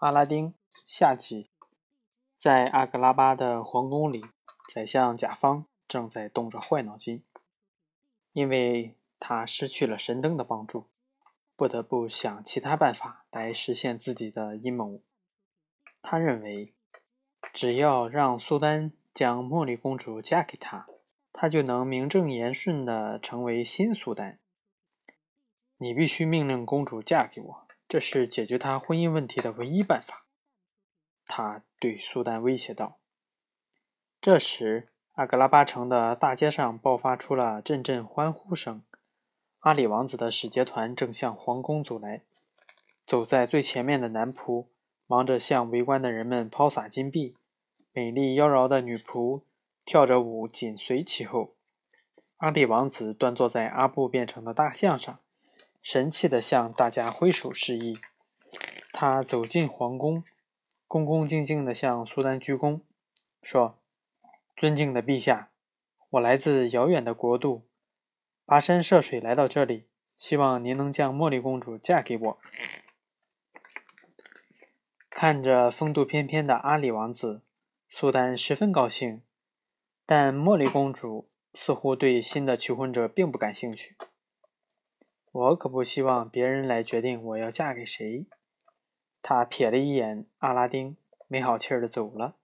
阿拉丁下集，在阿格拉巴的皇宫里，宰相甲方正在动着坏脑筋，因为他失去了神灯的帮助，不得不想其他办法来实现自己的阴谋。他认为，只要让苏丹将茉莉公主嫁给他，他就能名正言顺地成为新苏丹。你必须命令公主嫁给我。这是解决他婚姻问题的唯一办法，他对苏丹威胁道。这时，阿格拉巴城的大街上爆发出了阵阵欢呼声。阿里王子的使节团正向皇宫走来，走在最前面的男仆忙着向围观的人们抛洒金币，美丽妖娆的女仆跳着舞紧随其后。阿里王子端坐在阿布变成的大象上。神气地向大家挥手示意。他走进皇宫，恭恭敬敬地向苏丹鞠躬，说：“尊敬的陛下，我来自遥远的国度，跋山涉水来到这里，希望您能将茉莉公主嫁给我。”看着风度翩翩的阿里王子，苏丹十分高兴，但茉莉公主似乎对新的求婚者并不感兴趣。我可不希望别人来决定我要嫁给谁。他瞥了一眼阿拉丁，没好气儿的走了。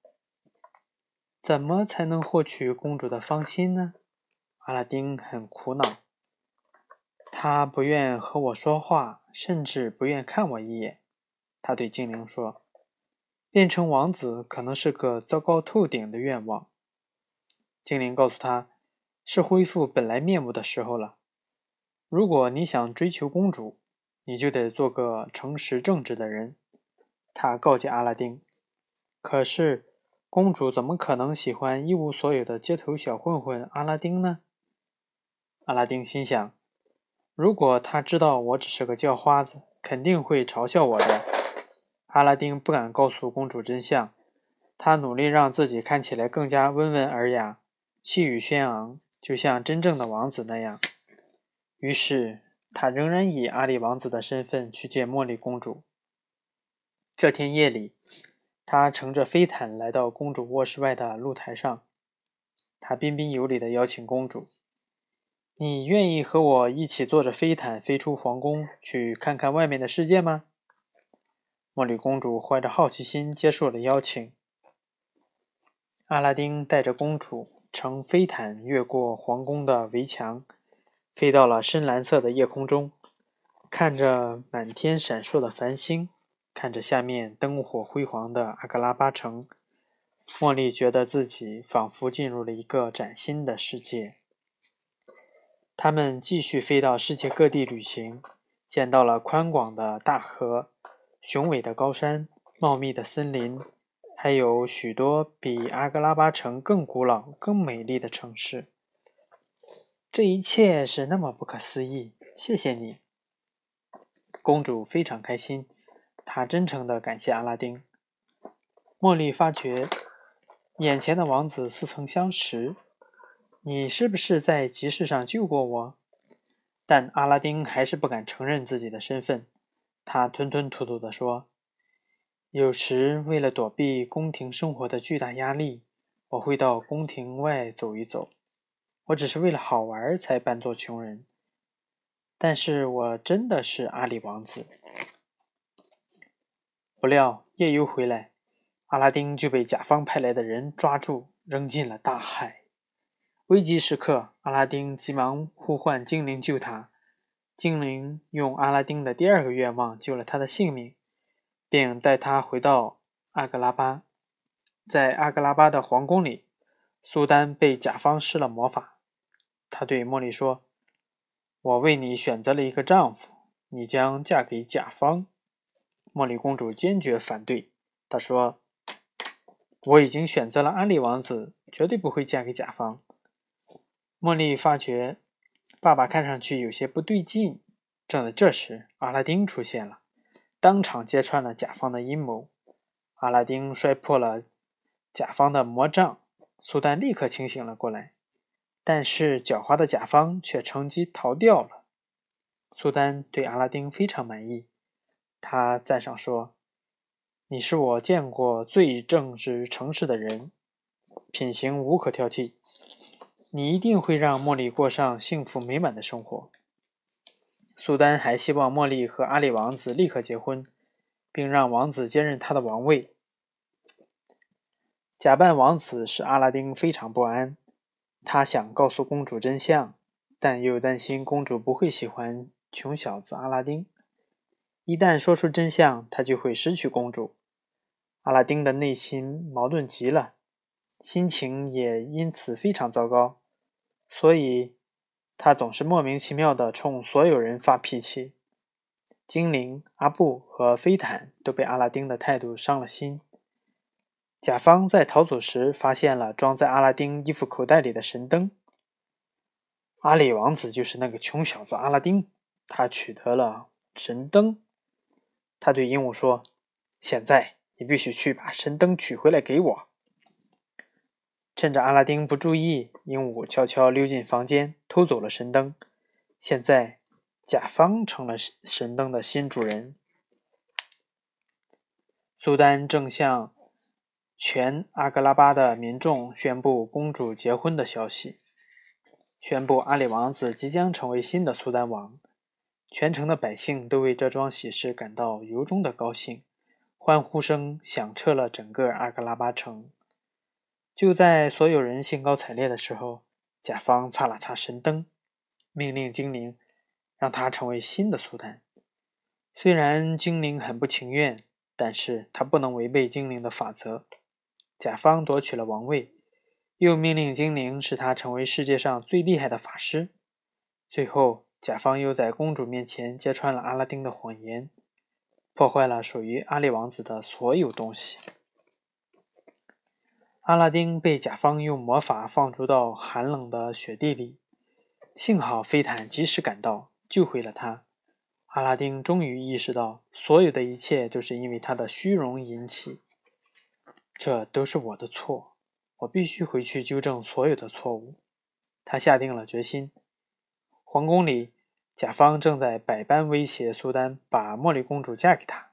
怎么才能获取公主的芳心呢？阿拉丁很苦恼。他不愿和我说话，甚至不愿看我一眼。他对精灵说：“变成王子可能是个糟糕透顶的愿望。”精灵告诉他：“是恢复本来面目的时候了。”如果你想追求公主，你就得做个诚实正直的人。他告诫阿拉丁。可是，公主怎么可能喜欢一无所有的街头小混混阿拉丁呢？阿拉丁心想，如果他知道我只是个叫花子，肯定会嘲笑我的。阿拉丁不敢告诉公主真相，他努力让自己看起来更加温文尔雅、气宇轩昂，就像真正的王子那样。于是，他仍然以阿里王子的身份去见茉莉公主。这天夜里，他乘着飞毯来到公主卧室外的露台上。他彬彬有礼地邀请公主：“你愿意和我一起坐着飞毯飞出皇宫，去看看外面的世界吗？”茉莉公主怀着好奇心接受了邀请。阿拉丁带着公主乘飞毯越过皇宫的围墙。飞到了深蓝色的夜空中，看着满天闪烁的繁星，看着下面灯火辉煌的阿格拉巴城，茉莉觉得自己仿佛进入了一个崭新的世界。他们继续飞到世界各地旅行，见到了宽广的大河、雄伟的高山、茂密的森林，还有许多比阿格拉巴城更古老、更美丽的城市。这一切是那么不可思议！谢谢你，公主非常开心，她真诚地感谢阿拉丁。茉莉发觉眼前的王子似曾相识，你是不是在集市上救过我？但阿拉丁还是不敢承认自己的身份，他吞吞吐吐地说：“有时为了躲避宫廷生活的巨大压力，我会到宫廷外走一走。”我只是为了好玩才扮作穷人，但是我真的是阿里王子。不料夜游回来，阿拉丁就被甲方派来的人抓住，扔进了大海。危急时刻，阿拉丁急忙呼唤精灵救他。精灵用阿拉丁的第二个愿望救了他的性命，并带他回到阿格拉巴。在阿格拉巴的皇宫里，苏丹被甲方施了魔法。他对茉莉说：“我为你选择了一个丈夫，你将嫁给甲方。”茉莉公主坚决反对。她说：“我已经选择了安利王子，绝对不会嫁给甲方。”茉莉发觉爸爸看上去有些不对劲。正在这时，阿拉丁出现了，当场揭穿了甲方的阴谋。阿拉丁摔破了甲方的魔杖，苏丹立刻清醒了过来。但是狡猾的甲方却乘机逃掉了。苏丹对阿拉丁非常满意，他赞赏说：“你是我见过最正直诚实的人，品行无可挑剔。你一定会让茉莉过上幸福美满的生活。”苏丹还希望茉莉和阿里王子立刻结婚，并让王子接任他的王位。假扮王子使阿拉丁非常不安，他想告诉公主真相，但又担心公主不会喜欢穷小子阿拉丁。一旦说出真相，他就会失去公主。阿拉丁的内心矛盾极了，心情也因此非常糟糕，所以他总是莫名其妙地冲所有人发脾气。精灵阿布和菲坦都被阿拉丁的态度伤了心。甲方在逃走时发现了装在阿拉丁衣服口袋里的神灯。阿里王子就是那个穷小子阿拉丁，他取得了神灯。他对鹦鹉说：“现在你必须去把神灯取回来给我。”趁着阿拉丁不注意，鹦鹉悄悄溜进房间，偷走了神灯。现在，甲方成了神灯的新主人。苏丹正向。全阿格拉巴的民众宣布公主结婚的消息，宣布阿里王子即将成为新的苏丹王。全城的百姓都为这桩喜事感到由衷的高兴，欢呼声响彻了整个阿格拉巴城。就在所有人兴高采烈的时候，甲方擦了擦神灯，命令精灵让他成为新的苏丹。虽然精灵很不情愿，但是他不能违背精灵的法则。甲方夺取了王位，又命令精灵使他成为世界上最厉害的法师。最后，甲方又在公主面前揭穿了阿拉丁的谎言，破坏了属于阿里王子的所有东西。阿拉丁被甲方用魔法放逐到寒冷的雪地里，幸好菲坦及时赶到，救回了他。阿拉丁终于意识到，所有的一切都是因为他的虚荣引起。这都是我的错，我必须回去纠正所有的错误。他下定了决心。皇宫里，甲方正在百般威胁苏丹把茉莉公主嫁给他。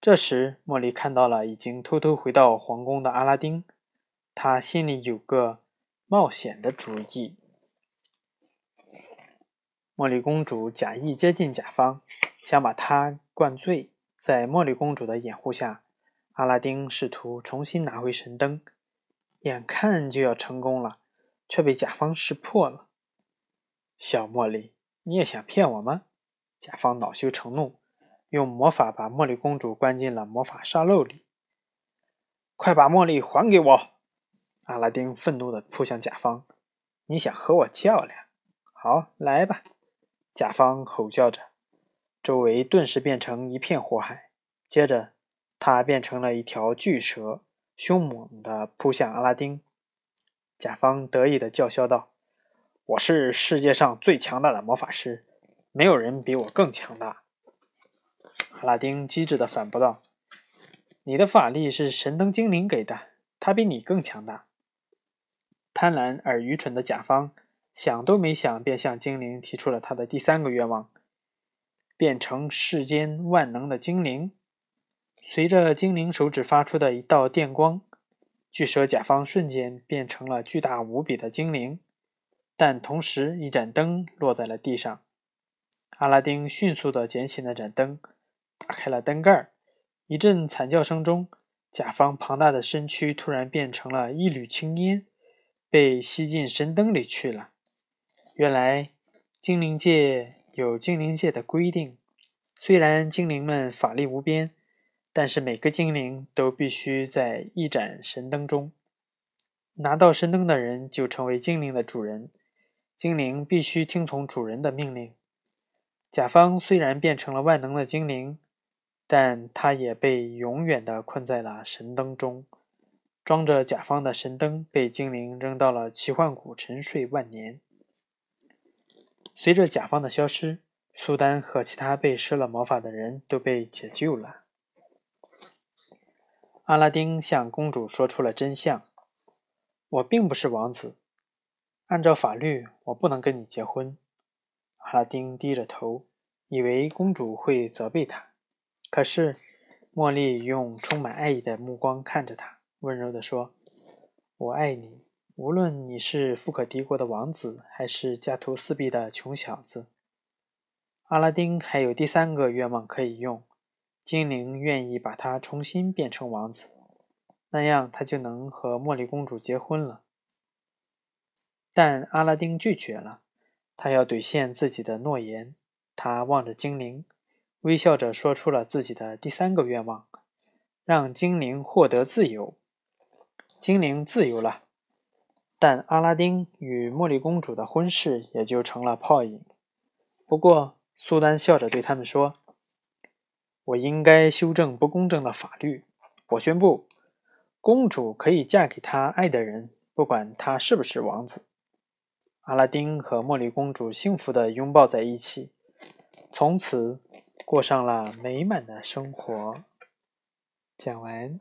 这时，茉莉看到了已经偷偷回到皇宫的阿拉丁，他心里有个冒险的主意。茉莉公主假意接近甲方，想把他灌醉，在茉莉公主的掩护下。阿拉丁试图重新拿回神灯，眼看就要成功了，却被甲方识破了。小茉莉，你也想骗我吗？甲方恼羞成怒，用魔法把茉莉公主关进了魔法沙漏里。快把茉莉还给我！阿拉丁愤怒地扑向甲方。你想和我较量？好，来吧！甲方吼叫着，周围顿时变成一片火海。接着。他变成了一条巨蛇，凶猛地扑向阿拉丁。甲方得意地叫嚣道：“我是世界上最强大的魔法师，没有人比我更强大。”阿拉丁机智地反驳道：“你的法力是神灯精灵给的，他比你更强大。”贪婪而愚蠢的甲方想都没想，便向精灵提出了他的第三个愿望：变成世间万能的精灵。随着精灵手指发出的一道电光，巨蛇甲方瞬间变成了巨大无比的精灵。但同时，一盏灯落在了地上。阿拉丁迅速地捡起那盏灯，打开了灯盖。一阵惨叫声中，甲方庞大的身躯突然变成了一缕青烟，被吸进神灯里去了。原来，精灵界有精灵界的规定，虽然精灵们法力无边。但是每个精灵都必须在一盏神灯中拿到神灯的人就成为精灵的主人。精灵必须听从主人的命令。甲方虽然变成了万能的精灵，但他也被永远的困在了神灯中。装着甲方的神灯被精灵扔到了奇幻谷沉睡万年。随着甲方的消失，苏丹和其他被施了魔法的人都被解救了。阿拉丁向公主说出了真相：“我并不是王子，按照法律，我不能跟你结婚。”阿拉丁低着头，以为公主会责备他。可是，茉莉用充满爱意的目光看着他，温柔地说：“我爱你，无论你是富可敌国的王子，还是家徒四壁的穷小子。”阿拉丁还有第三个愿望可以用，精灵愿意把他重新变成王子，那样他就能和茉莉公主结婚了。但阿拉丁拒绝了，他要兑现自己的诺言。他望着精灵。微笑着说出了自己的第三个愿望：让精灵获得自由。精灵自由了，但阿拉丁与茉莉公主的婚事也就成了泡影。不过，苏丹笑着对他们说：“我应该修正不公正的法律。我宣布，公主可以嫁给她爱的人，不管他是不是王子。”阿拉丁和茉莉公主幸福地拥抱在一起，从此。过上了美满的生活。讲完。